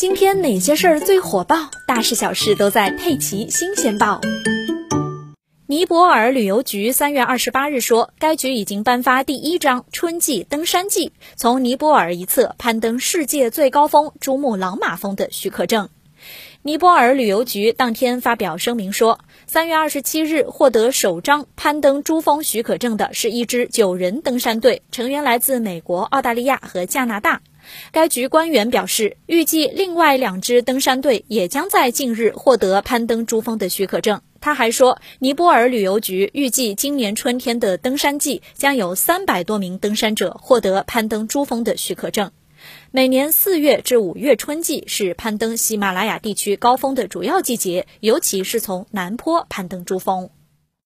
今天哪些事儿最火爆？大事小事都在《佩奇新鲜报》。尼泊尔旅游局三月二十八日说，该局已经颁发第一张春季登山季从尼泊尔一侧攀登世界最高峰珠穆朗玛峰的许可证。尼泊尔旅游局当天发表声明说，三月二十七日获得首张攀登珠峰许可证的是一支九人登山队，成员来自美国、澳大利亚和加拿大。该局官员表示，预计另外两支登山队也将在近日获得攀登珠峰的许可证。他还说，尼泊尔旅游局预计今年春天的登山季将有三百多名登山者获得攀登珠峰的许可证。每年四月至五月春季是攀登喜马拉雅地区高峰的主要季节，尤其是从南坡攀登珠峰。